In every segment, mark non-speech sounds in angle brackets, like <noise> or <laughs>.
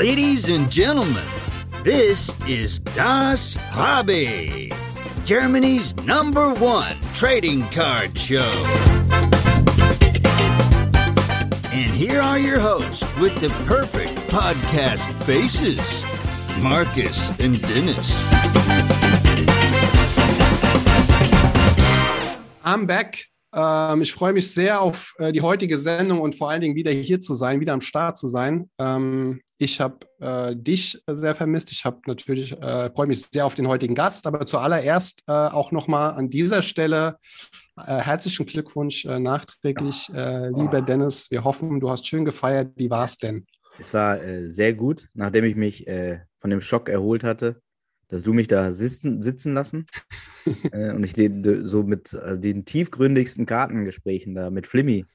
Ladies and gentlemen, this is Das Hobby, Germany's number one trading card show. And here are your hosts with the perfect podcast faces Marcus and Dennis. I'm back. Ähm, ich freue mich sehr auf äh, die heutige Sendung und vor allen Dingen wieder hier zu sein, wieder am Start zu sein. Ähm, ich habe äh, dich sehr vermisst. Ich habe natürlich äh, freue mich sehr auf den heutigen Gast, aber zuallererst äh, auch nochmal an dieser Stelle äh, herzlichen Glückwunsch äh, nachträglich, lieber Dennis. Wir hoffen, du hast schön gefeiert. Wie war es denn? Es war sehr gut, nachdem ich mich von dem Schock erholt hatte dass du mich da sitzen, sitzen lassen <laughs> äh, und ich den, so mit also den tiefgründigsten Kartengesprächen da mit Flimmy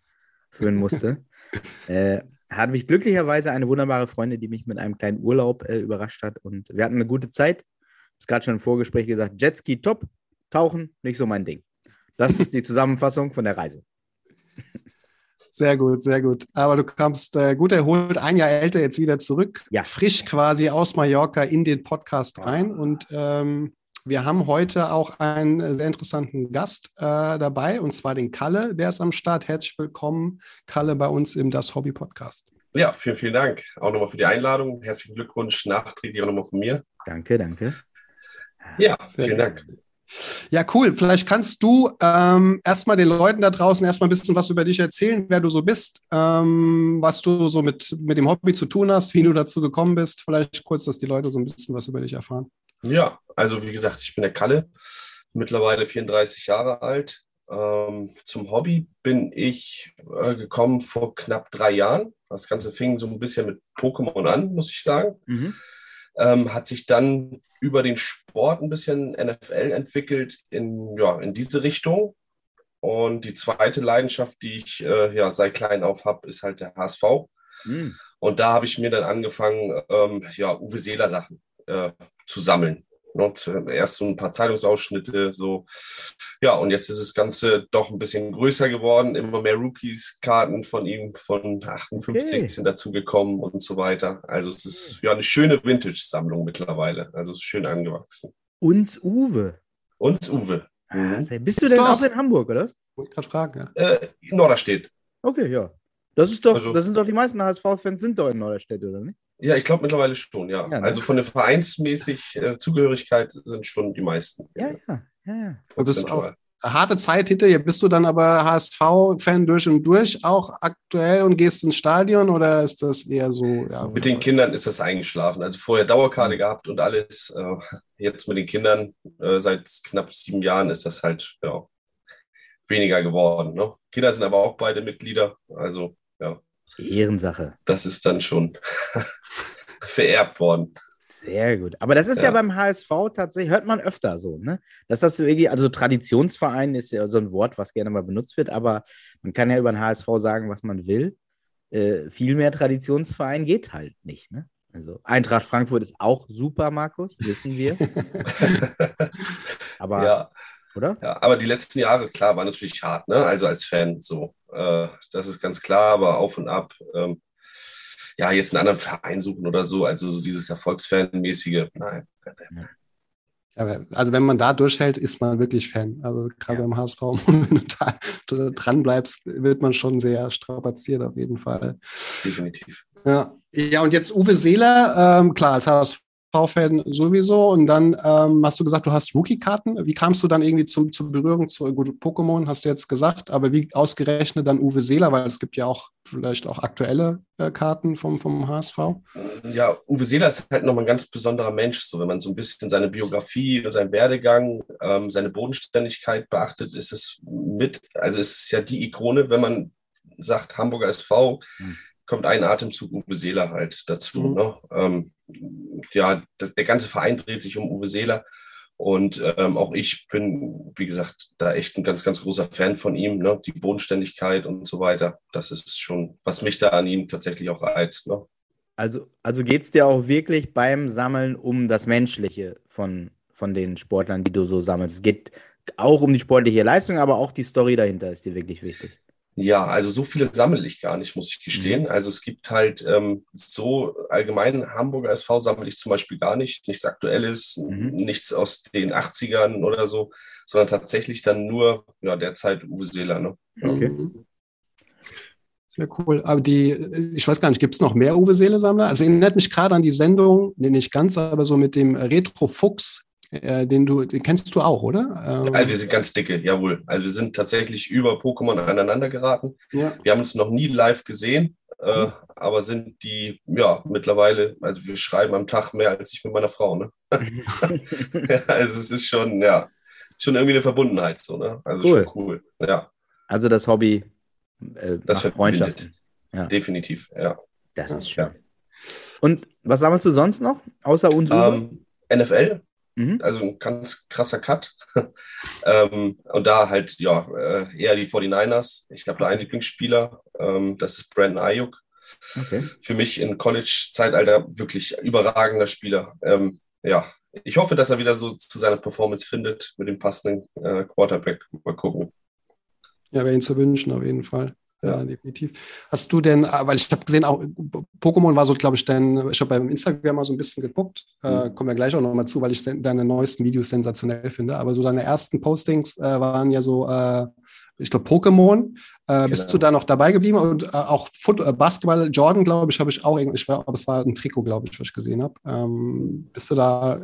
führen musste. <laughs> äh, hatte mich glücklicherweise eine wunderbare Freundin, die mich mit einem kleinen Urlaub äh, überrascht hat und wir hatten eine gute Zeit. Ich habe gerade schon im Vorgespräch gesagt, Jetski top, tauchen nicht so mein Ding. Das ist die <laughs> Zusammenfassung von der Reise. Sehr gut, sehr gut. Aber du kamst äh, gut erholt, ein Jahr älter, jetzt wieder zurück, ja. frisch quasi aus Mallorca in den Podcast rein. Und ähm, wir haben heute auch einen sehr interessanten Gast äh, dabei, und zwar den Kalle, der ist am Start. Herzlich willkommen, Kalle, bei uns im Das Hobby Podcast. Ja, vielen, vielen Dank. Auch nochmal für die Einladung. Herzlichen Glückwunsch, nachträglich auch nochmal von mir. Danke, danke. Ja, sehr vielen Dank. Ja, cool. Vielleicht kannst du ähm, erstmal den Leuten da draußen erstmal ein bisschen was über dich erzählen, wer du so bist, ähm, was du so mit, mit dem Hobby zu tun hast, wie du dazu gekommen bist. Vielleicht kurz, dass die Leute so ein bisschen was über dich erfahren. Ja, also wie gesagt, ich bin der Kalle, mittlerweile 34 Jahre alt. Ähm, zum Hobby bin ich äh, gekommen vor knapp drei Jahren. Das Ganze fing so ein bisschen mit Pokémon an, muss ich sagen. Mhm. Ähm, hat sich dann über den Sport ein bisschen NFL entwickelt in, ja, in diese Richtung. Und die zweite Leidenschaft, die ich äh, ja seit klein auf habe, ist halt der HSV. Mhm. Und da habe ich mir dann angefangen, ähm, ja, Uwe Seeler Sachen äh, zu sammeln. Und erst so ein paar Zeitungsausschnitte, so. Ja, und jetzt ist das Ganze doch ein bisschen größer geworden. Immer mehr Rookies-Karten von ihm, von 58 okay. sind dazugekommen und so weiter. Also es ist ja eine schöne Vintage-Sammlung mittlerweile. Also es ist schön angewachsen. Uns Uwe. Uns Uwe. Mhm. Bist du denn auch in Hamburg, oder? Wollte gerade fragen, ja. Äh, Norderstedt. Okay, ja. Das ist doch, also, das sind doch die meisten HSV-Fans sind doch in Norderstedt, oder nicht? Ja, ich glaube mittlerweile schon, ja. ja ne? Also von der vereinsmäßig äh, Zugehörigkeit sind schon die meisten. Ja, ja, ja. ja. Und das ist auch eine harte Zeit hinter dir. Bist du dann aber HSV-Fan durch und durch auch aktuell und gehst ins Stadion oder ist das eher so? Ja, mit den Kindern ist das eingeschlafen. Also vorher Dauerkarte gehabt und alles. Äh, jetzt mit den Kindern äh, seit knapp sieben Jahren ist das halt ja, weniger geworden. Ne? Kinder sind aber auch beide Mitglieder. Also ja. Ehrensache. Das ist dann schon <laughs> vererbt worden. Sehr gut. Aber das ist ja. ja. beim HSV tatsächlich, hört man öfter so, ne? Dass das irgendwie, also Traditionsverein ist ja so ein Wort, was gerne mal benutzt wird, aber man kann ja über den HSV sagen, was man will. Äh, viel mehr Traditionsverein geht halt nicht, ne? Also Eintracht Frankfurt ist auch super, Markus, wissen wir. <laughs> aber ja. Oder? Ja, aber die letzten Jahre, klar, waren natürlich hart, ne? Also als Fan so. Äh, das ist ganz klar, aber auf und ab. Ähm, ja, jetzt einen anderen Verein suchen oder so, also so dieses Erfolgsfan-mäßige, nein. Ja, also wenn man da durchhält, ist man wirklich Fan. Also gerade ja. beim HSV, <laughs> wenn du da dran bleibst, wird man schon sehr strapaziert auf jeden Fall. Definitiv. Ja, ja und jetzt Uwe Seeler, ähm, klar, als HSV V-Fan sowieso. Und dann ähm, hast du gesagt, du hast Rookie-Karten. Wie kamst du dann irgendwie zum, zur Berührung zu gut, Pokémon, hast du jetzt gesagt, aber wie ausgerechnet dann Uwe Seeler, weil es gibt ja auch vielleicht auch aktuelle äh, Karten vom, vom HSV? Ja, Uwe Seeler ist halt nochmal ein ganz besonderer Mensch. So, wenn man so ein bisschen seine Biografie und seinen Werdegang, ähm, seine Bodenständigkeit beachtet, ist es mit, also es ist ja die Ikone, wenn man sagt Hamburger SV, hm kommt ein Atemzug Uwe Seeler halt dazu. Mhm. Ne? Ähm, ja, das, der ganze Verein dreht sich um Uwe Seeler. Und ähm, auch ich bin, wie gesagt, da echt ein ganz, ganz großer Fan von ihm. Ne? Die Bodenständigkeit und so weiter, das ist schon, was mich da an ihm tatsächlich auch reizt. Ne? Also, also geht es dir auch wirklich beim Sammeln um das Menschliche von, von den Sportlern, die du so sammelst? Es geht auch um die sportliche Leistung, aber auch die Story dahinter ist dir wirklich wichtig. Ja, also so viele sammle ich gar nicht, muss ich gestehen. Mhm. Also es gibt halt ähm, so allgemein Hamburger SV sammle ich zum Beispiel gar nicht. Nichts Aktuelles, mhm. nichts aus den 80ern oder so, sondern tatsächlich dann nur ja, derzeit Uwe Seeler. Ne? Okay. Mhm. Sehr cool. Aber die, ich weiß gar nicht, gibt es noch mehr Uwe Seele-Sammler? Also erinnert mich gerade an die Sendung, nee, nicht ganz, aber so mit dem Retro-Fuchs, äh, den du, den kennst du auch, oder? Ähm, ja, wir sind ganz dicke, jawohl. Also wir sind tatsächlich über Pokémon aneinander geraten. Ja. Wir haben uns noch nie live gesehen, äh, mhm. aber sind die, ja, mittlerweile, also wir schreiben am Tag mehr als ich mit meiner Frau, ne? <laughs> <laughs> also es ist schon, ja, schon irgendwie eine Verbundenheit, so, ne? Also cool. schon cool, ja. Also das Hobby äh, das Freundschaften. Ja. Definitiv, ja. Das ist schön. Ja. Und was sammelst du sonst noch, außer uns? Ähm, NFL, mhm. also ein ganz krasser Cut. <laughs> ähm, und da halt, ja, äh, eher die 49ers. Ich habe da einen Lieblingsspieler, ähm, das ist Brandon Ayuk. Okay. Für mich in College-Zeitalter wirklich überragender Spieler. Ähm, ja, ich hoffe, dass er wieder so zu seiner Performance findet mit dem passenden äh, Quarterback. Mal gucken. Ja, wäre Ihnen zu wünschen, auf jeden Fall. Ja, definitiv. Hast du denn, ah, weil ich habe gesehen, auch Pokémon war so, glaube ich, denn ich habe beim Instagram mal so ein bisschen geguckt, äh, mhm. äh, kommen wir gleich auch nochmal zu, weil ich deine neuesten Videos sensationell finde. Aber so deine ersten Postings äh, waren ja so äh, ich glaube, Pokémon. Äh, genau. Bist du da noch dabei geblieben? Und äh, auch Foot äh, Basketball, Jordan, glaube ich, habe ich auch irgendwie, aber es war ein Trikot, glaube ich, was ich gesehen habe. Ähm, bist du da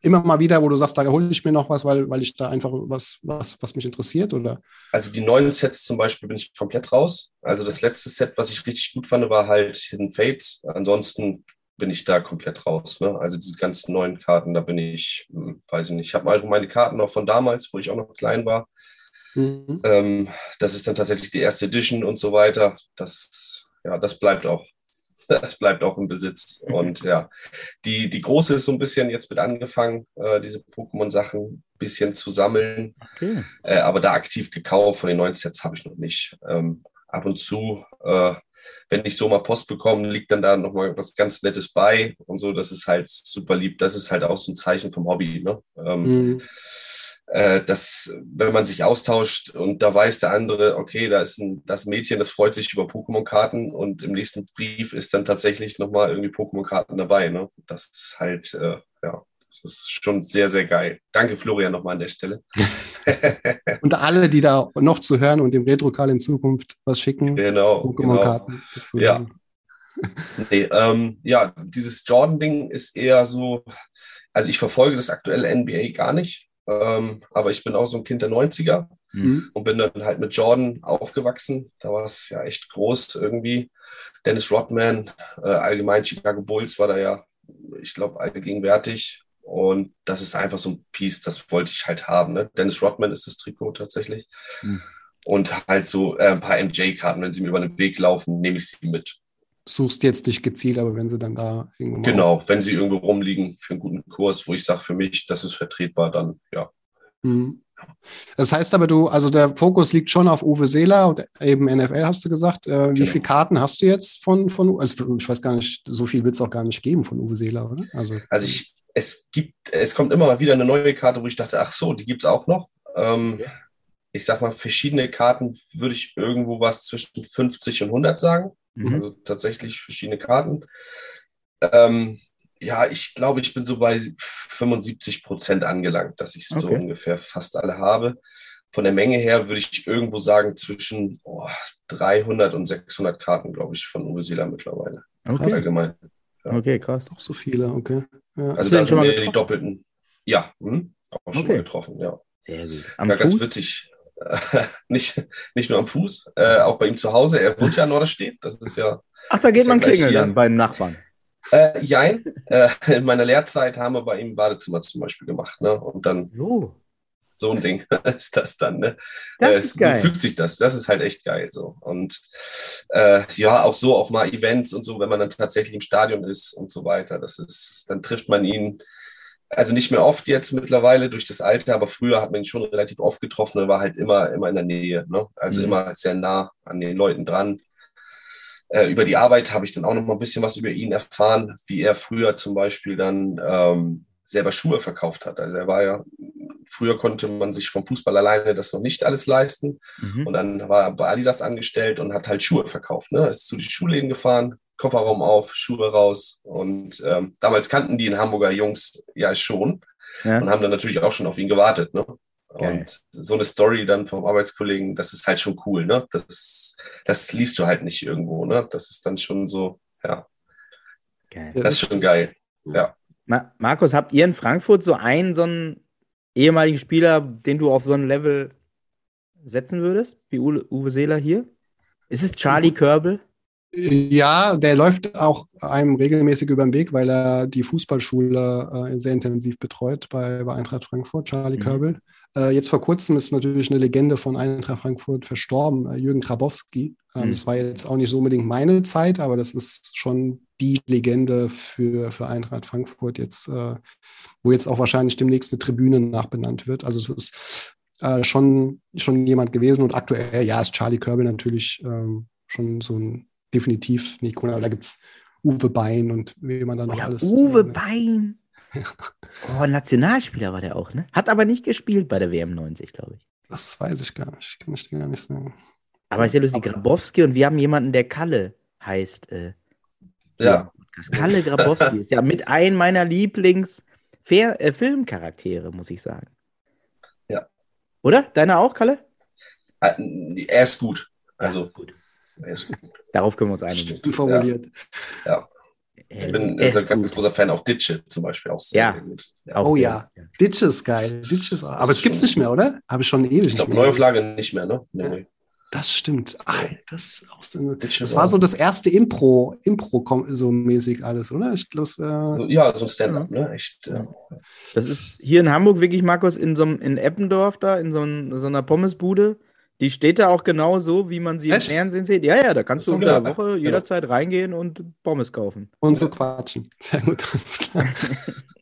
immer mal wieder, wo du sagst, da hole ich mir noch was, weil, weil ich da einfach was, was, was mich interessiert? Oder? Also die neuen Sets zum Beispiel bin ich komplett raus. Also das letzte Set, was ich richtig gut fand, war halt Hidden Fates. Ansonsten bin ich da komplett raus. Ne? Also diese ganzen neuen Karten, da bin ich, hm, weiß ich nicht. Ich habe meine Karten noch von damals, wo ich auch noch klein war. Mhm. Ähm, das ist dann tatsächlich die erste Edition und so weiter. Das, ja, das bleibt auch. <laughs> Das bleibt auch im Besitz. Und ja, die, die große ist so ein bisschen jetzt mit angefangen, äh, diese Pokémon-Sachen ein bisschen zu sammeln. Okay. Äh, aber da aktiv gekauft von den neuen Sets habe ich noch nicht. Ähm, ab und zu, äh, wenn ich so mal Post bekomme, liegt dann da nochmal was ganz Nettes bei und so. Das ist halt super lieb. Das ist halt auch so ein Zeichen vom Hobby. Ne? Ähm, mhm dass wenn man sich austauscht und da weiß der andere, okay, da ist ein, das Mädchen, das freut sich über Pokémon-Karten und im nächsten Brief ist dann tatsächlich nochmal irgendwie Pokémon-Karten dabei. Ne? Das ist halt, äh, ja, das ist schon sehr, sehr geil. Danke, Florian, nochmal an der Stelle. <laughs> und alle, die da noch zu hören und dem Retrokal in Zukunft was schicken, genau, Pokémon-Karten. Genau. Ja. nee, ähm, ja, dieses Jordan-Ding ist eher so, also ich verfolge das aktuelle NBA gar nicht. Ähm, aber ich bin auch so ein Kind der 90er mhm. und bin dann halt mit Jordan aufgewachsen. Da war es ja echt groß irgendwie. Dennis Rodman, äh, allgemein Chicago Bulls war da ja, ich glaube, allgegenwärtig. Und das ist einfach so ein Piece, das wollte ich halt haben. Ne? Dennis Rodman ist das Trikot tatsächlich. Mhm. Und halt so äh, ein paar MJ-Karten, wenn sie mir über den Weg laufen, nehme ich sie mit suchst jetzt nicht gezielt, aber wenn sie dann da irgendwo. Genau, wenn sie irgendwo rumliegen für einen guten Kurs, wo ich sage, für mich, das ist vertretbar, dann ja. Mhm. Das heißt aber, du, also der Fokus liegt schon auf Uwe Seeler und eben NFL, hast du gesagt. Äh, wie genau. viele Karten hast du jetzt von, von also ich weiß gar nicht, so viel wird es auch gar nicht geben von Uwe Seeler, oder? Also, also ich, es gibt, es kommt immer mal wieder eine neue Karte, wo ich dachte, ach so, die gibt es auch noch. Ähm. Ich sag mal, verschiedene Karten würde ich irgendwo was zwischen 50 und 100 sagen. Mhm. Also tatsächlich verschiedene Karten. Ähm, ja, ich glaube, ich bin so bei 75 Prozent angelangt, dass ich okay. so ungefähr fast alle habe. Von der Menge her würde ich irgendwo sagen zwischen oh, 300 und 600 Karten, glaube ich, von Uwe Seeler mittlerweile. Okay. Allgemein. Ja. Okay, krass. Doch so viele, okay. Ja. Also da sind wir die doppelten. Ja, hm? auch schon okay. mal getroffen, ja. Sehr gut. Am ja, ganz witzig. <laughs> nicht, nicht nur am Fuß, äh, auch bei ihm zu Hause. Er wohnt ja in Norderstedt. Das ist ja. Ach, da geht man ja klingeln dann bei den Nachbarn. Äh, jein. Äh, in meiner Lehrzeit haben wir bei ihm Badezimmer zum Beispiel gemacht. Ne? Und dann. So. So ein Ding <laughs> ist das dann. Ne? Das äh, ist geil. So fügt sich das. Das ist halt echt geil. So. Und äh, ja, auch so auch mal Events und so, wenn man dann tatsächlich im Stadion ist und so weiter. Das ist, dann trifft man ihn also nicht mehr oft jetzt mittlerweile durch das Alter, aber früher hat man ihn schon relativ oft getroffen und war halt immer, immer in der Nähe. Ne? Also mhm. immer sehr nah an den Leuten dran. Äh, über die Arbeit habe ich dann auch noch mal ein bisschen was über ihn erfahren, wie er früher zum Beispiel dann ähm, selber Schuhe verkauft hat. Also er war ja, früher konnte man sich vom Fußball alleine das noch nicht alles leisten. Mhm. Und dann war er bei Adidas angestellt und hat halt Schuhe verkauft. Ne? Ist zu den Schuhläden gefahren, Kofferraum auf, Schuhe raus. Und ähm, damals kannten die in Hamburger Jungs ja schon ja. und haben dann natürlich auch schon auf ihn gewartet. Ne? Und so eine Story dann vom Arbeitskollegen, das ist halt schon cool, ne? Das, das liest du halt nicht irgendwo, ne? Das ist dann schon so, ja. Geil. Das ist schon geil. Ja. Ma Markus, habt ihr in Frankfurt so einen, so einen ehemaligen Spieler, den du auf so ein Level setzen würdest, wie Uwe, Uwe Seeler hier? Ist es Charlie Körbel? Ja, der läuft auch einem regelmäßig über den Weg, weil er die Fußballschule äh, sehr intensiv betreut bei, bei Eintracht Frankfurt, Charlie mhm. Körbel. Äh, jetzt vor kurzem ist natürlich eine Legende von Eintracht Frankfurt verstorben, äh, Jürgen Grabowski. Ähm, mhm. Das war jetzt auch nicht so unbedingt meine Zeit, aber das ist schon die Legende für, für Eintracht Frankfurt jetzt, äh, wo jetzt auch wahrscheinlich demnächst eine Tribüne nachbenannt wird. Also es ist äh, schon, schon jemand gewesen und aktuell, ja, ist Charlie Körbel natürlich ähm, schon so ein definitiv aber da gibt es Uwe Bein und wie man dann noch oh ja, alles. Uwe äh, Bein! <laughs> Oh, Nationalspieler war der auch, ne? Hat aber nicht gespielt bei der WM 90, glaube ich. Das weiß ich gar nicht. Kann ich dir gar nicht sagen. Aber ist ja lustig, Grabowski und wir haben jemanden, der Kalle heißt. Äh, ja. Kalle Grabowski ist ja mit einem meiner Lieblings-Filmcharaktere, muss ich sagen. Ja. Oder? Deiner auch, Kalle? Ah, er ist gut. Also, ja, gut. Darauf können wir uns einigen. Formuliert. Ja. ja. Ich bin also ein ganz großer Fan, auch Ditsche zum Beispiel. Auch sehr, ja. gut. Ja, oh ja, Ditsche ist geil. Ditch ist, aber es gibt es nicht mehr, oder? Habe ich schon ewig ich glaub, nicht mehr. Neuauflage nicht mehr, ne? Nee, nee. Das stimmt. Ah, das, das war so das erste Impro, Impro so mäßig alles, oder? Ich glaube, äh, ja, so Stand-up, ne? Echt. Ja. Das ist hier in Hamburg wirklich, Markus, in so in Eppendorf da, in so, ein, so einer Pommesbude. Die steht da auch genau so, wie man sie Echt? im Fernsehen sieht. Ja, ja, da kannst du unter der Woche jederzeit reingehen und Pommes kaufen. Und so quatschen. Sehr gut, alles klar. <laughs>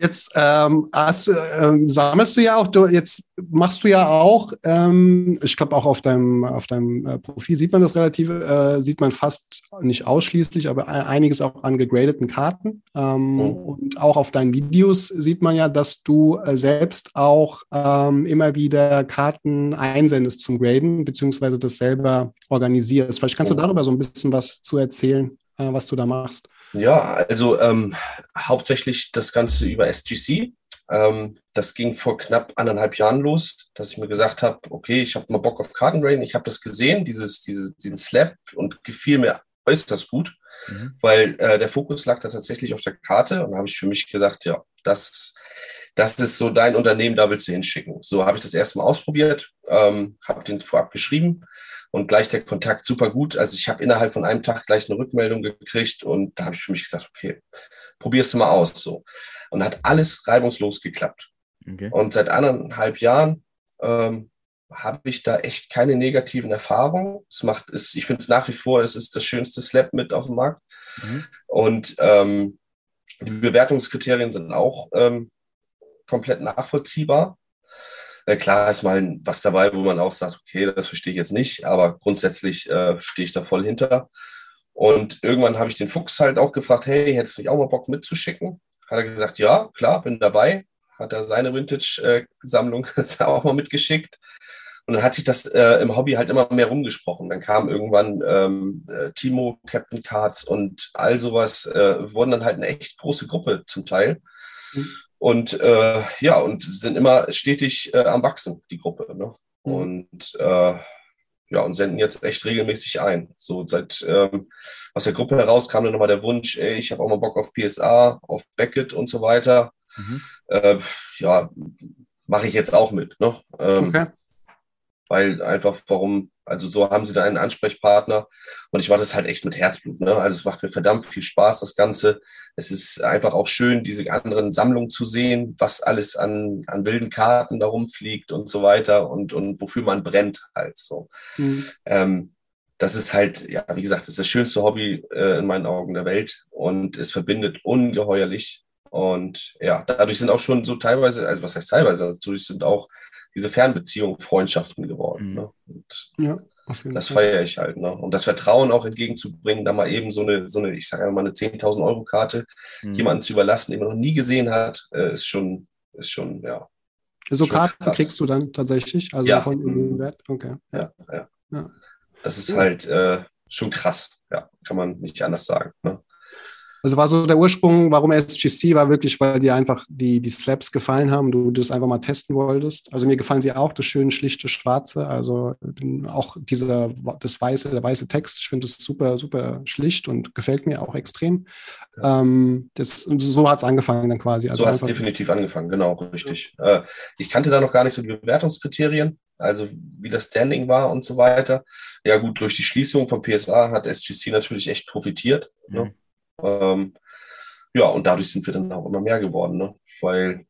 Jetzt ähm, hast, ähm, sammelst du ja auch, du, jetzt machst du ja auch, ähm, ich glaube auch auf deinem, auf deinem äh, Profil sieht man das relativ, äh, sieht man fast nicht ausschließlich, aber einiges auch an gegradeten Karten. Mhm. Und auch auf deinen Videos sieht man ja, dass du äh, selbst auch ähm, immer wieder Karten einsendest zum Graden, beziehungsweise das selber organisierst. Vielleicht kannst mhm. du darüber so ein bisschen was zu erzählen, äh, was du da machst. Ja, also ähm, hauptsächlich das Ganze über SGC. Ähm, das ging vor knapp anderthalb Jahren los, dass ich mir gesagt habe, okay, ich habe mal Bock auf Kartenbrain. Ich habe das gesehen, dieses, dieses, diesen Slap und gefiel mir äußerst gut, mhm. weil äh, der Fokus lag da tatsächlich auf der Karte und da habe ich für mich gesagt, ja, das, das ist so dein Unternehmen, da willst du hinschicken. So habe ich das erste Mal ausprobiert, ähm, habe den vorab geschrieben und gleich der Kontakt super gut. Also ich habe innerhalb von einem Tag gleich eine Rückmeldung gekriegt und da habe ich für mich gedacht, okay, probierst du mal aus so. Und hat alles reibungslos geklappt. Okay. Und seit anderthalb Jahren ähm, habe ich da echt keine negativen Erfahrungen. Es macht, es, ich finde es nach wie vor, es ist das schönste Slap mit auf dem Markt. Mhm. Und ähm, die Bewertungskriterien sind auch ähm, komplett nachvollziehbar. Klar ist mal was dabei, wo man auch sagt, okay, das verstehe ich jetzt nicht, aber grundsätzlich äh, stehe ich da voll hinter. Und irgendwann habe ich den Fuchs halt auch gefragt, hey, hättest du nicht auch mal Bock mitzuschicken? Hat er gesagt, ja, klar, bin dabei. Hat er seine Vintage-Sammlung <laughs> auch mal mitgeschickt. Und dann hat sich das äh, im Hobby halt immer mehr rumgesprochen. Dann kam irgendwann ähm, äh, Timo, Captain Cards und all sowas, äh, wurden dann halt eine echt große Gruppe zum Teil. Mhm. Und äh, ja, und sind immer stetig äh, am Wachsen, die Gruppe. Ne? Mhm. Und äh, ja, und senden jetzt echt regelmäßig ein. So seit ähm, aus der Gruppe heraus kam dann nochmal der Wunsch, ey, ich habe auch mal Bock auf PSA, auf Beckett und so weiter. Mhm. Äh, ja, mache ich jetzt auch mit. Ne? Ähm, okay. Weil einfach, warum, also so haben sie da einen Ansprechpartner und ich mache das halt echt mit Herzblut. Ne? Also es macht mir verdammt viel Spaß, das Ganze. Es ist einfach auch schön, diese anderen Sammlungen zu sehen, was alles an, an wilden Karten da rumfliegt und so weiter und, und wofür man brennt halt so. Mhm. Ähm, das ist halt, ja, wie gesagt, das ist das schönste Hobby äh, in meinen Augen der Welt und es verbindet ungeheuerlich. Und ja, dadurch sind auch schon so teilweise, also was heißt teilweise, natürlich sind auch diese Fernbeziehungen Freundschaften geworden. Mhm. Ne? Und, ja. Das feiere ich halt. Ne? Und das Vertrauen auch entgegenzubringen, da mal eben so eine, so eine ich sage mal, eine 10.000 Euro Karte mhm. jemanden zu überlassen, den man noch nie gesehen hat, äh, ist schon, ist schon, ja. So Karten krass. kriegst du dann tatsächlich? Also ja. von dem Wert? Okay. Ja, ja. ja. Das ist halt äh, schon krass, ja, kann man nicht anders sagen. Ne? Also war so der Ursprung, warum SGC war wirklich, weil dir einfach die, die Slaps gefallen haben, du das einfach mal testen wolltest. Also mir gefallen sie auch, das schöne, schlichte, schwarze, also auch dieser, das weiße, der weiße Text, ich finde das super, super schlicht und gefällt mir auch extrem. Ähm, das, so hat es angefangen dann quasi. Also so hat es definitiv angefangen, genau, richtig. Ja. Äh, ich kannte da noch gar nicht so die Bewertungskriterien, also wie das Standing war und so weiter. Ja gut, durch die Schließung von PSA hat SGC natürlich echt profitiert. Ne? Mhm. Ne? Ähm, ja, und dadurch sind wir dann auch immer mehr geworden, ne? weil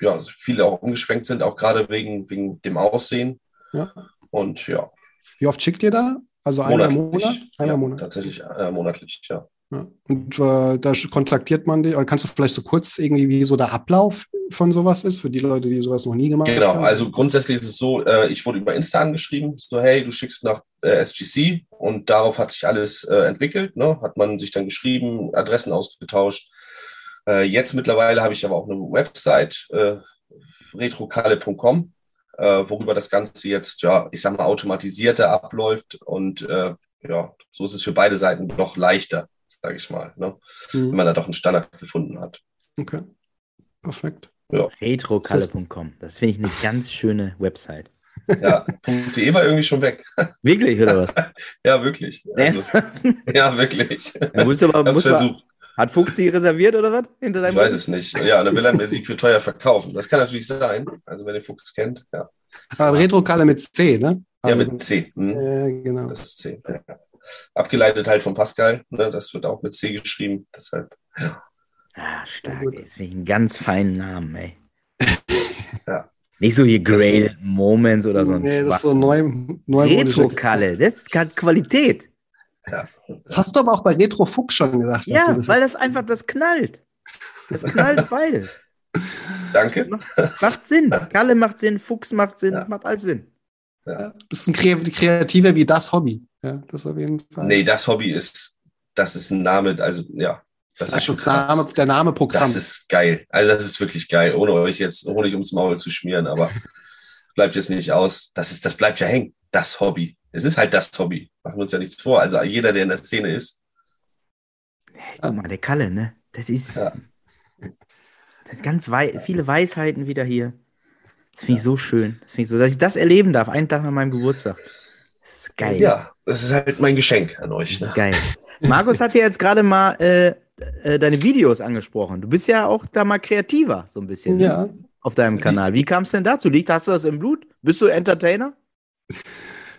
ja, viele auch umgeschwenkt sind, auch gerade wegen, wegen dem Aussehen. Ja. Und ja. Wie oft schickt ihr da? Also einmal im Monat? Einmal ja, Monat. Tatsächlich äh, monatlich, ja. Ja. Und äh, da kontaktiert man dich, oder kannst du vielleicht so kurz irgendwie, wie so der Ablauf von sowas ist, für die Leute, die sowas noch nie gemacht genau. haben? Genau, also grundsätzlich ist es so, äh, ich wurde über Insta angeschrieben, so hey, du schickst nach äh, SGC und darauf hat sich alles äh, entwickelt, ne? hat man sich dann geschrieben, Adressen ausgetauscht. Äh, jetzt mittlerweile habe ich aber auch eine Website, äh, retrokalle.com, worüber das Ganze jetzt, ja, ich sag mal, automatisierter abläuft und ja, so ist es für beide Seiten doch leichter, sage ich mal, ne? Mhm. wenn man da doch einen Standard gefunden hat. Okay, perfekt. Ja. Retrokalle.com. Das finde ich eine <laughs> ganz schöne Website. Ja, .de war irgendwie schon weg. <laughs> Wirklich, oder was? ja, wirklich. Also, ja, wirklich. Ja, musst aber, musst versucht. Hat Fuchs die reserviert oder was? Hinter deinem ich weiß es nicht. Ja, dann will er mir sie für teuer verkaufen. Das kann natürlich sein. Also, wenn ihr Fuchs kennt, ja. Aber Retrokalle mit C, ne? Also, ja, mit C. Hm. Äh, genau. Das ist C. Ja. Abgeleitet halt von Pascal. Ne? Das wird auch mit C geschrieben. Deshalb, ja. Ah, stark, einen ganz feinen Namen, ey. <laughs> ja. Nicht so hier Graded Moments oder so. Nee, das ist so neu. neu Retro-Kalle, das hat Qualität. Ja. Das hast du aber auch bei Retro Fuchs schon gesagt. Ja, das weil das einfach, das knallt. Das knallt <laughs> beides. Danke. Macht, macht Sinn. Kalle macht Sinn, Fuchs macht Sinn, ja. macht alles Sinn. Ja. Das ist ein Kreativer wie das Hobby. Ja, das auf jeden Fall. Nee, das Hobby ist, das ist ein Name, also ja, das, das ist, ist Name, der Name Programm. Das ist geil. Also das ist wirklich geil, ohne euch jetzt Honig ums Maul zu schmieren, aber <laughs> bleibt jetzt nicht aus. Das ist, das bleibt ja hängen. Das Hobby. Es ist halt das Hobby. Machen wir uns ja nichts vor. Also jeder, der in der Szene ist. Hey, guck mal, der Kalle, ne? Das ist, ja. das ist ganz wei viele Weisheiten wieder hier. Das finde ich so schön. Das ich so, dass ich das erleben darf, einen Tag nach meinem Geburtstag. Das ist geil. Ja, das ist halt mein Geschenk an euch. Ne? geil. Markus hat ja jetzt gerade mal äh, äh, deine Videos angesprochen. Du bist ja auch da mal kreativer, so ein bisschen ja. ne? auf deinem Kanal. Wie kam es denn dazu? Liegt, hast du das im Blut? Bist du Entertainer?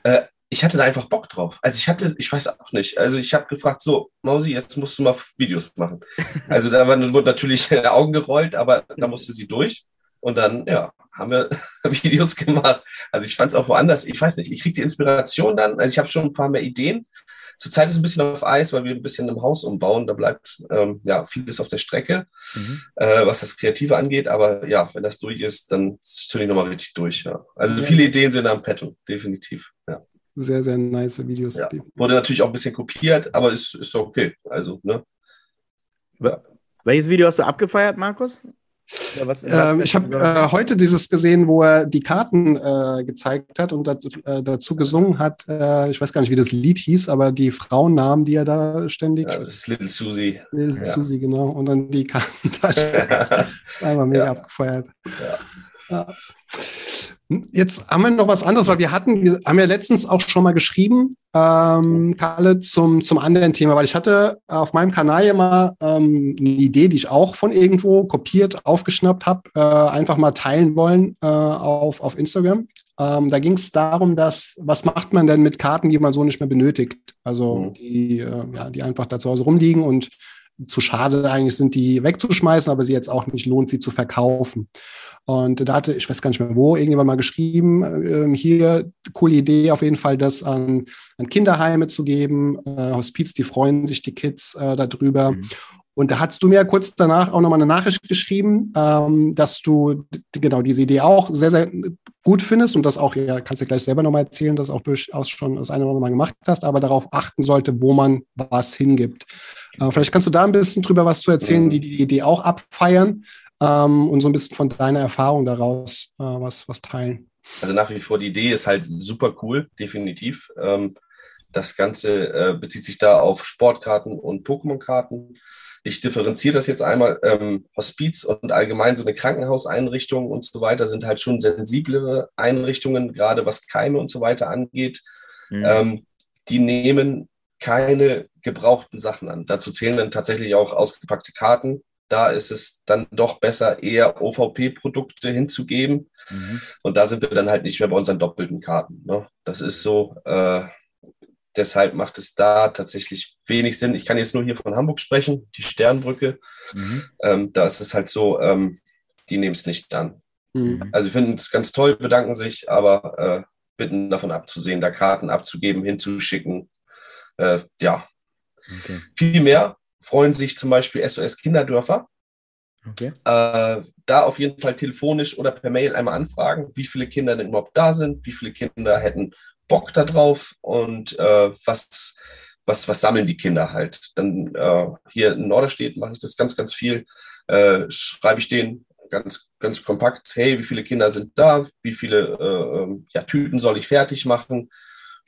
Äh, ich hatte da einfach Bock drauf. Also ich hatte, ich weiß auch nicht. Also ich habe gefragt, so, Mausi, jetzt musst du mal Videos machen. Also da wurden natürlich <laughs> Augen gerollt, aber da musste sie durch. Und dann, ja, haben wir <laughs> Videos gemacht. Also ich fand es auch woanders, ich weiß nicht, ich kriege die Inspiration dann, also ich habe schon ein paar mehr Ideen, Zurzeit ist es ein bisschen auf Eis, weil wir ein bisschen im Haus umbauen. Da bleibt ähm, ja vieles auf der Strecke, mhm. äh, was das Kreative angeht. Aber ja, wenn das durch ist, dann zünde ich nochmal richtig durch. Ja. Also ja. viele Ideen sind am Petto, definitiv. Ja. Sehr, sehr nice Videos. Ja. Wurde natürlich auch ein bisschen kopiert, aber ist, ist okay. Also, ne? Welches Video hast du abgefeiert, Markus? Was, ähm, ich habe äh, heute dieses gesehen, wo er die Karten äh, gezeigt hat und dazu, äh, dazu gesungen hat. Äh, ich weiß gar nicht, wie das Lied hieß, aber die Frauennamen, die er da ständig. Ja, das ist Little Susie. Little ja. Susie, genau. Und dann die Karten. <laughs> das ist einfach mega ja. abgefeiert. Ja. Jetzt haben wir noch was anderes, weil wir hatten, wir haben ja letztens auch schon mal geschrieben, ähm, Kalle, zum, zum anderen Thema, weil ich hatte auf meinem Kanal ja mal ähm, eine Idee, die ich auch von irgendwo kopiert, aufgeschnappt habe, äh, einfach mal teilen wollen äh, auf, auf Instagram. Ähm, da ging es darum, dass, was macht man denn mit Karten, die man so nicht mehr benötigt? Also mhm. die, äh, ja, die einfach da zu Hause rumliegen und zu schade eigentlich sind, die wegzuschmeißen, aber sie jetzt auch nicht lohnt, sie zu verkaufen. Und da hatte, ich weiß gar nicht mehr wo, irgendjemand mal geschrieben, äh, hier, coole Idee auf jeden Fall, das an, an Kinderheime zu geben, äh, Hospiz, die freuen sich, die Kids äh, darüber. Mhm. Und da hast du mir kurz danach auch nochmal eine Nachricht geschrieben, ähm, dass du genau diese Idee auch sehr, sehr gut findest und das auch, ja, kannst du gleich selber nochmal erzählen, dass auch durchaus schon das eine oder andere Mal gemacht hast, aber darauf achten sollte, wo man was hingibt. Äh, vielleicht kannst du da ein bisschen drüber was zu erzählen, die die Idee auch abfeiern ähm, und so ein bisschen von deiner Erfahrung daraus äh, was, was teilen. Also nach wie vor, die Idee ist halt super cool, definitiv. Ähm, das Ganze äh, bezieht sich da auf Sportkarten und Pokémon-Karten. Ich differenziere das jetzt einmal. Ähm, Hospiz und allgemein so eine Krankenhauseinrichtung und so weiter sind halt schon sensiblere Einrichtungen, gerade was Keime und so weiter angeht. Mhm. Ähm, die nehmen keine gebrauchten Sachen an. Dazu zählen dann tatsächlich auch ausgepackte Karten. Da ist es dann doch besser, eher OVP-Produkte hinzugeben. Mhm. Und da sind wir dann halt nicht mehr bei unseren doppelten Karten. Ne? Das ist so, äh, deshalb macht es da tatsächlich wenig Sinn. Ich kann jetzt nur hier von Hamburg sprechen, die Sternbrücke. Mhm. Ähm, da ist es halt so, ähm, die nehmen es nicht an. Mhm. Also, finden es ganz toll, bedanken sich, aber äh, bitten davon abzusehen, da Karten abzugeben, hinzuschicken. Äh, ja. Okay. Viel mehr freuen sich zum Beispiel SOS Kinderdörfer. Okay. Äh, da auf jeden Fall telefonisch oder per Mail einmal anfragen, wie viele Kinder denn überhaupt da sind, wie viele Kinder hätten Bock darauf und äh, was, was, was sammeln die Kinder halt. Dann äh, hier in Norderstedt mache ich das ganz, ganz viel. Äh, schreibe ich denen ganz, ganz kompakt, hey, wie viele Kinder sind da, wie viele äh, ähm, ja, Tüten soll ich fertig machen.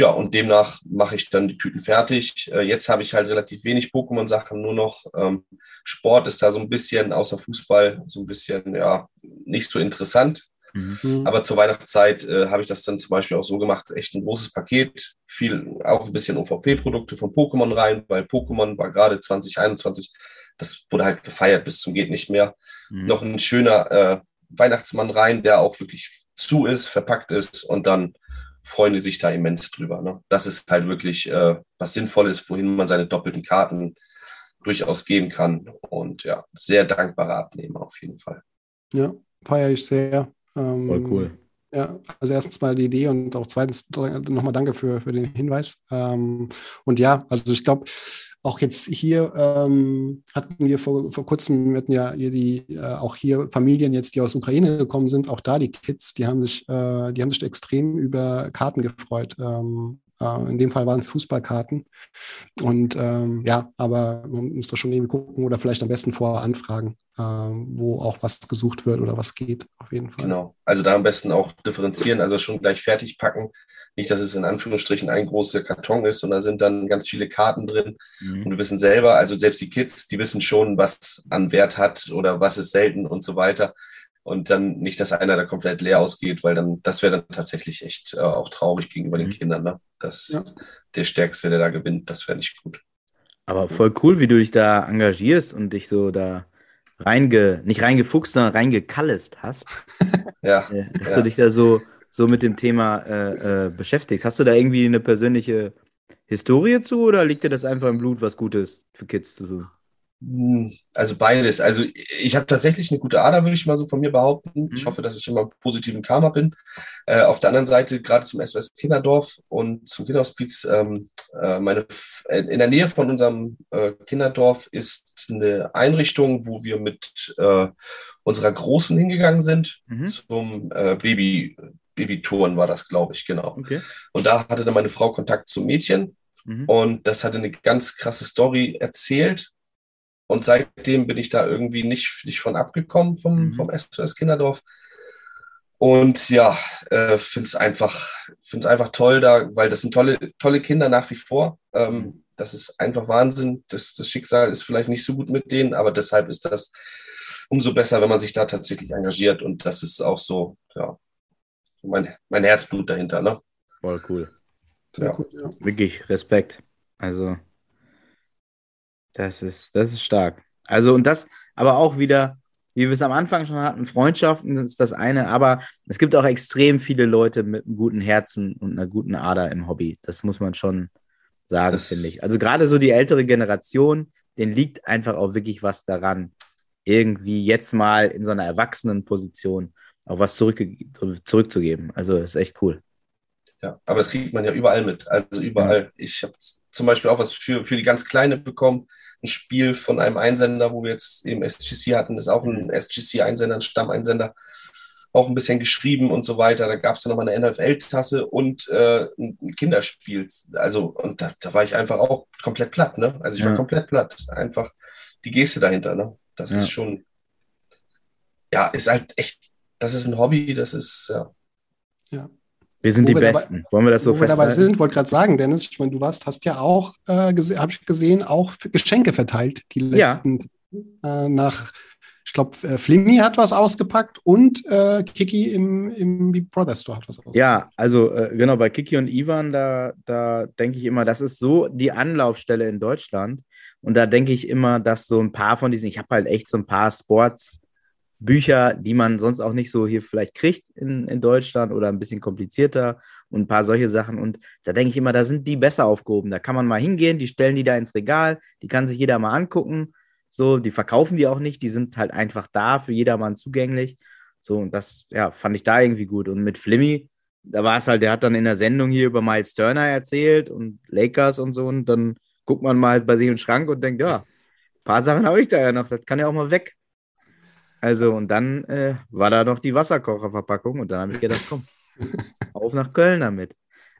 Ja, und demnach mache ich dann die Tüten fertig. Äh, jetzt habe ich halt relativ wenig Pokémon-Sachen, nur noch ähm, Sport ist da so ein bisschen, außer Fußball, so ein bisschen, ja, nicht so interessant. Mhm. Aber zur Weihnachtszeit äh, habe ich das dann zum Beispiel auch so gemacht, echt ein großes Paket, viel, auch ein bisschen OVP-Produkte von Pokémon rein, weil Pokémon war gerade 2021, das wurde halt gefeiert bis zum geht nicht mehr. Mhm. Noch ein schöner äh, Weihnachtsmann rein, der auch wirklich zu ist, verpackt ist und dann freuen die sich da immens drüber. Ne? Das ist halt wirklich äh, was Sinnvolles, wohin man seine doppelten Karten durchaus geben kann. Und ja, sehr dankbare Abnehmer auf jeden Fall. Ja, feiere ich sehr. Ähm, Voll cool. Ja, also erstens mal die Idee und auch zweitens nochmal danke für, für den Hinweis. Ähm, und ja, also ich glaube, auch jetzt hier ähm, hatten wir vor, vor kurzem, wir hatten ja hier die, äh, auch hier Familien jetzt, die aus Ukraine gekommen sind, auch da die Kids, die haben sich, äh, die haben sich extrem über Karten gefreut. Ähm, äh, in dem Fall waren es Fußballkarten. Und ähm, ja, aber man muss da schon irgendwie gucken oder vielleicht am besten vorher anfragen, äh, wo auch was gesucht wird oder was geht, auf jeden Fall. Genau. Also da am besten auch differenzieren, also schon gleich fertig packen. Nicht, dass es in Anführungsstrichen ein großer Karton ist und da sind dann ganz viele Karten drin. Mhm. Und wir wissen selber, also selbst die Kids, die wissen schon, was an Wert hat oder was ist selten und so weiter und dann nicht, dass einer da komplett leer ausgeht, weil dann, das wäre dann tatsächlich echt äh, auch traurig gegenüber den mhm. Kindern, ne? Dass ja. der Stärkste, der da gewinnt, das wäre nicht gut. Aber voll cool, wie du dich da engagierst und dich so da reinge, nicht reingefuchst, sondern reingekallest hast. <laughs> ja. Dass ja. du dich da so, so mit dem Thema äh, äh, beschäftigst. Hast du da irgendwie eine persönliche Historie zu oder liegt dir das einfach im Blut, was Gutes für Kids zu tun? Hm, also beides. Also ich habe tatsächlich eine gute Ader, würde ich mal so von mir behaupten. Mhm. Ich hoffe, dass ich immer im positiven Karma bin. Äh, auf der anderen Seite, gerade zum SOS Kinderdorf und zum Kinderhospiz, ähm, äh, meine, in der Nähe von unserem äh, Kinderdorf ist eine Einrichtung, wo wir mit äh, unserer Großen hingegangen sind mhm. zum äh, Baby. Babytouren war das, glaube ich, genau. Okay. Und da hatte dann meine Frau Kontakt zum Mädchen mhm. und das hatte eine ganz krasse Story erzählt und seitdem bin ich da irgendwie nicht, nicht von abgekommen vom, mhm. vom SOS Kinderdorf. Und ja, äh, finde es einfach, find's einfach toll da, weil das sind tolle, tolle Kinder nach wie vor. Ähm, mhm. das ist einfach Wahnsinn. Das, das Schicksal ist vielleicht nicht so gut mit denen, aber deshalb ist das umso besser, wenn man sich da tatsächlich engagiert. Und das ist auch so, ja, mein, mein Herzblut dahinter. Ne? Voll cool. Sehr ja. Gut, ja. Wirklich Respekt. Also das ist, das ist stark. Also, und das aber auch wieder, wie wir es am Anfang schon hatten, Freundschaften ist das eine, aber es gibt auch extrem viele Leute mit einem guten Herzen und einer guten Ader im Hobby. Das muss man schon sagen, finde ich. Also gerade so die ältere Generation, denen liegt einfach auch wirklich was daran, irgendwie jetzt mal in so einer erwachsenen Position auch was zurück, zurückzugeben. Also das ist echt cool. Ja, aber das kriegt man ja überall mit. Also überall. Ich habe zum Beispiel auch was für, für die ganz Kleine bekommen. Ein Spiel von einem Einsender, wo wir jetzt eben SGC hatten, ist auch ein SGC-Einsender, ein Stammeinsender auch ein bisschen geschrieben und so weiter. Da gab es dann nochmal eine NFL-Tasse und äh, ein Kinderspiel. Also, und da, da, war ich einfach auch komplett platt, ne? Also ich ja. war komplett platt. Einfach die Geste dahinter, ne? Das ja. ist schon, ja, ist halt echt, das ist ein Hobby, das ist, ja. Ja. Wir sind wo die wir Besten. Dabei, Wollen wir das so wo festhalten? wir dabei sind, wollte gerade sagen, Dennis, ich meine, du warst, hast ja auch, äh, habe ich gesehen, auch Geschenke verteilt, die letzten ja. äh, nach ich glaube, äh, Flimmy hat was ausgepackt und äh, Kiki im, im Big Brother Store hat was ausgepackt. Ja, also äh, genau, bei Kiki und Ivan, da, da denke ich immer, das ist so die Anlaufstelle in Deutschland. Und da denke ich immer, dass so ein paar von diesen, ich habe halt echt so ein paar Sportsbücher, die man sonst auch nicht so hier vielleicht kriegt in, in Deutschland oder ein bisschen komplizierter und ein paar solche Sachen. Und da denke ich immer, da sind die besser aufgehoben. Da kann man mal hingehen, die stellen die da ins Regal, die kann sich jeder mal angucken so, die verkaufen die auch nicht, die sind halt einfach da, für jedermann zugänglich. So, und das, ja, fand ich da irgendwie gut. Und mit Flimmy, da war es halt, der hat dann in der Sendung hier über Miles Turner erzählt und Lakers und so. Und dann guckt man mal bei sich im Schrank und denkt, ja, ein paar Sachen habe ich da ja noch, das kann ja auch mal weg. Also, und dann äh, war da noch die Wasserkocherverpackung und dann habe ich gedacht, komm, auf nach Köln damit.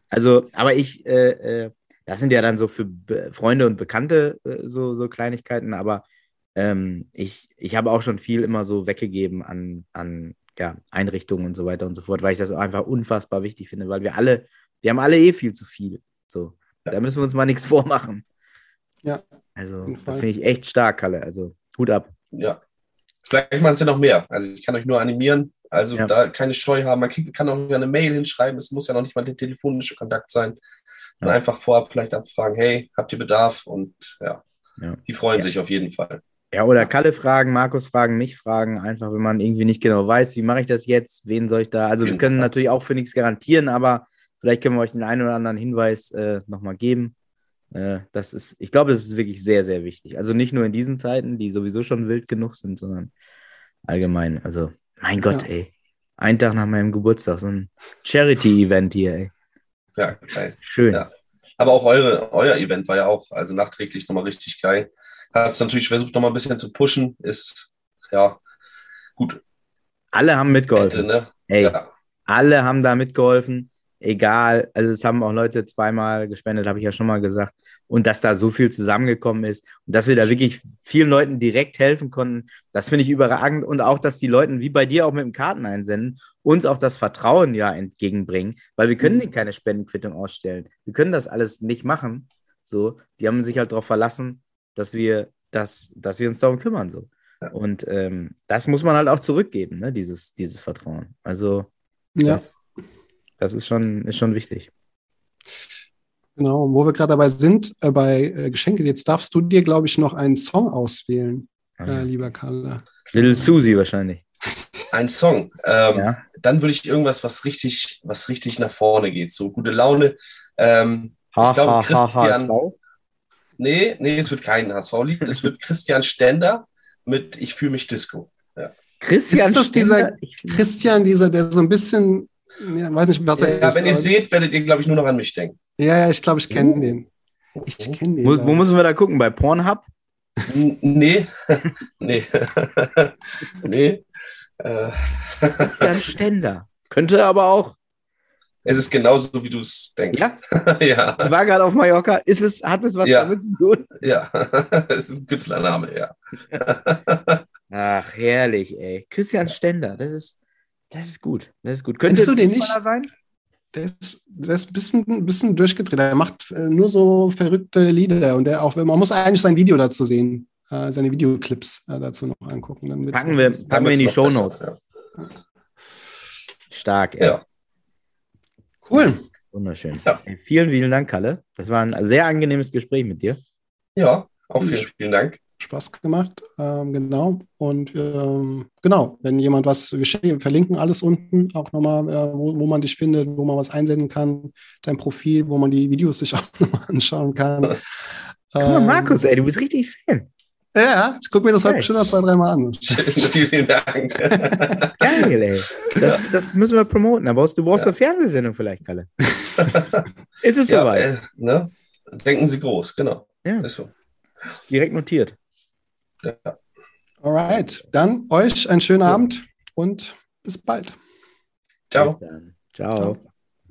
Also, aber ich, äh, äh, das sind ja dann so für Be Freunde und Bekannte äh, so, so Kleinigkeiten, aber ähm, ich, ich habe auch schon viel immer so weggegeben an, an ja, Einrichtungen und so weiter und so fort, weil ich das einfach unfassbar wichtig finde, weil wir alle, wir haben alle eh viel zu viel. So, ja. da müssen wir uns mal nichts vormachen. Ja. Also, das finde ich echt stark, Kalle. Also, Hut ab. Ja. Vielleicht machen sie noch mehr. Also, ich kann euch nur animieren. Also, ja. da keine Scheu haben. Man kann auch eine Mail hinschreiben. Es muss ja noch nicht mal der telefonische Kontakt sein. Ja. einfach vorab vielleicht abfragen, hey, habt ihr Bedarf? Und ja, ja. die freuen sich auf jeden Fall. Ja, oder Kalle fragen, Markus fragen, mich fragen, einfach, wenn man irgendwie nicht genau weiß, wie mache ich das jetzt, wen soll ich da, also wir können Fall. natürlich auch für nichts garantieren, aber vielleicht können wir euch den einen oder anderen Hinweis äh, nochmal geben. Äh, das ist, ich glaube, das ist wirklich sehr, sehr wichtig. Also nicht nur in diesen Zeiten, die sowieso schon wild genug sind, sondern allgemein. Also, mein Gott, ja. ey. Ein Tag nach meinem Geburtstag, so ein Charity-Event hier, ey. Ja, geil. Schön. Ja. Aber auch eure, euer Event war ja auch, also nachträglich nochmal richtig geil. Hast natürlich versucht, nochmal ein bisschen zu pushen. Ist, ja, gut. Alle haben mitgeholfen. Hätte, ne? Ey, ja. alle haben da mitgeholfen. Egal, also es haben auch Leute zweimal gespendet, habe ich ja schon mal gesagt und dass da so viel zusammengekommen ist und dass wir da wirklich vielen Leuten direkt helfen konnten, das finde ich überragend und auch, dass die Leute, wie bei dir auch mit dem Karten einsenden, uns auch das Vertrauen ja entgegenbringen, weil wir können mhm. keine Spendenquittung ausstellen. Wir können das alles nicht machen. So, die haben sich halt darauf verlassen, dass wir, das, dass wir uns darum kümmern. So. Und ähm, das muss man halt auch zurückgeben, ne? dieses, dieses Vertrauen. Also ja. das, das ist, schon, ist schon wichtig. Genau, wo wir gerade dabei sind, äh, bei äh, Geschenke, jetzt darfst du dir, glaube ich, noch einen Song auswählen, äh, ah. lieber Kalle. Little Susie wahrscheinlich. <laughs> Ein Song. Ähm, ja. Dann würde ich irgendwas, was richtig, was richtig nach vorne geht. So gute Laune. Ähm, ha, ich glaube, Christian. HSV? Nee, nee, es wird kein HSV-Lied. Es wird <laughs> Christian Stender mit Ich fühle mich Disco. Ja. Christian ist das dieser Christian, dieser, der so ein bisschen ja, weiß nicht, was er ja, ist. Wenn ihr seht, werdet ihr, glaube ich, nur noch an mich denken. Ja, ja, ich glaube, ich kenne uh. den. Ich kenne den. Wo, wo, müssen wir da gucken? Bei Pornhub? nee. <laughs> nee. <laughs> nee. Äh. Christian Ständer. <laughs> Könnte aber auch. Es ist genauso, wie du es denkst. Ja? ja. Ich war gerade auf Mallorca. Ist es, hat es was ja. damit zu tun? Ja, es ist ein Künstlername, ja. Ach, herrlich, ey. Christian Ständer, das ist, das ist gut. Das ist gut. Könnte du den nicht sein? Der ist, der ist ein bisschen, ein bisschen durchgedreht. Er macht äh, nur so verrückte Lieder und der auch, man muss eigentlich sein Video dazu sehen, äh, seine Videoclips äh, dazu noch angucken. Dann packen wir, packen wir in die Show Notes. Ja. Stark, ey. Ja. Cool. Wunderschön. Ja. Vielen, vielen Dank, Kalle. Das war ein sehr angenehmes Gespräch mit dir. Ja, auch vielen, vielen Dank. Spaß gemacht, ähm, genau. Und ähm, genau, wenn jemand was, wir verlinken alles unten, auch nochmal, äh, wo, wo, man dich findet, wo man was einsenden kann, dein Profil, wo man die Videos sich <laughs> auch nochmal anschauen kann. Guck mal, Markus, ey, du bist richtig Fan. Ja, ich gucke mir das heute schon noch zwei, dreimal an. <laughs> vielen, vielen Dank. <laughs> Geil, ey. Das, das, müssen wir promoten. Aber du brauchst ja. eine Fernsehsendung vielleicht, Kalle. Ist es ja, soweit? Äh, ne? Denken Sie groß, genau. Ja, Ist so. direkt notiert. Ja. Alright, dann euch einen schönen Ja. Abend und bis bald. Ciao. Bis dann. Ciao. Ciao.